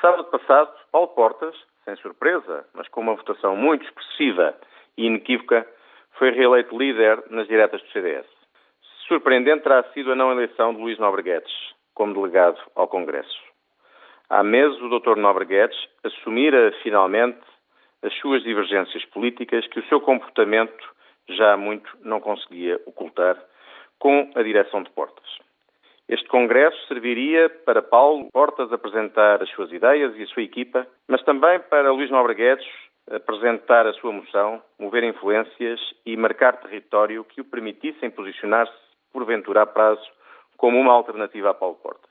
Sábado passado, Paulo Portas, sem surpresa, mas com uma votação muito expressiva e inequívoca, foi reeleito líder nas diretas do CDS. Surpreendente terá sido a não eleição de Luís Nobre Guedes como delegado ao Congresso. Há meses o Dr. Nobre Guedes assumira finalmente as suas divergências políticas que o seu comportamento já muito não conseguia ocultar com a direção de Portas. Este congresso serviria para Paulo Portas apresentar as suas ideias e a sua equipa, mas também para Luís Nobre Guedes apresentar a sua moção, mover influências e marcar território que o permitissem posicionar-se, porventura a prazo, como uma alternativa a Paulo Portas.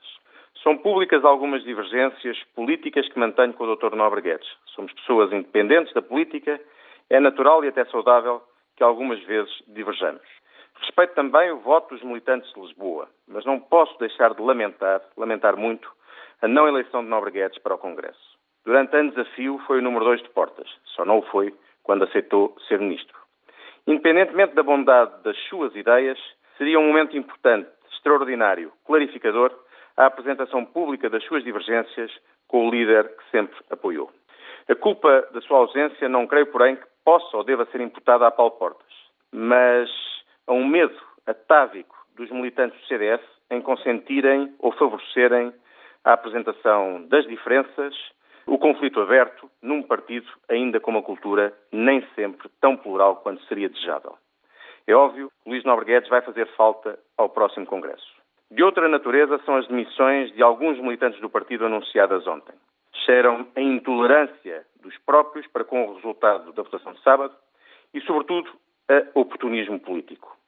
São públicas algumas divergências políticas que mantenho com o Dr. Nobre Guedes. Somos pessoas independentes da política, é natural e até saudável que algumas vezes diverjamos. Respeito também o voto dos militantes de Lisboa, mas não posso deixar de lamentar, lamentar muito, a não eleição de Nobre Guedes para o Congresso. Durante anos a fio foi o número dois de Portas, só não o foi quando aceitou ser ministro. Independentemente da bondade das suas ideias, seria um momento importante, extraordinário, clarificador, a apresentação pública das suas divergências com o líder que sempre apoiou. A culpa da sua ausência não creio, porém, que possa ou deva ser imputada a Paulo Portas, mas a um medo atávico dos militantes do CDS em consentirem ou favorecerem a apresentação das diferenças, o conflito aberto num partido ainda com uma cultura nem sempre tão plural quanto seria desejável. É óbvio que Luís Nobre Guedes vai fazer falta ao próximo Congresso. De outra natureza são as demissões de alguns militantes do partido anunciadas ontem. Cheiram a intolerância dos próprios para com o resultado da votação de sábado e, sobretudo, a oportunismo político.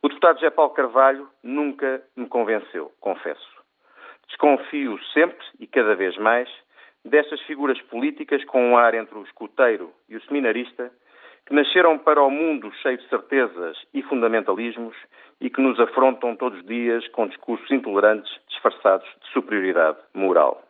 O deputado José Paulo Carvalho nunca me convenceu, confesso. Desconfio sempre e cada vez mais destas figuras políticas com um ar entre o escuteiro e o seminarista que nasceram para o mundo cheio de certezas e fundamentalismos e que nos afrontam todos os dias com discursos intolerantes disfarçados de superioridade moral.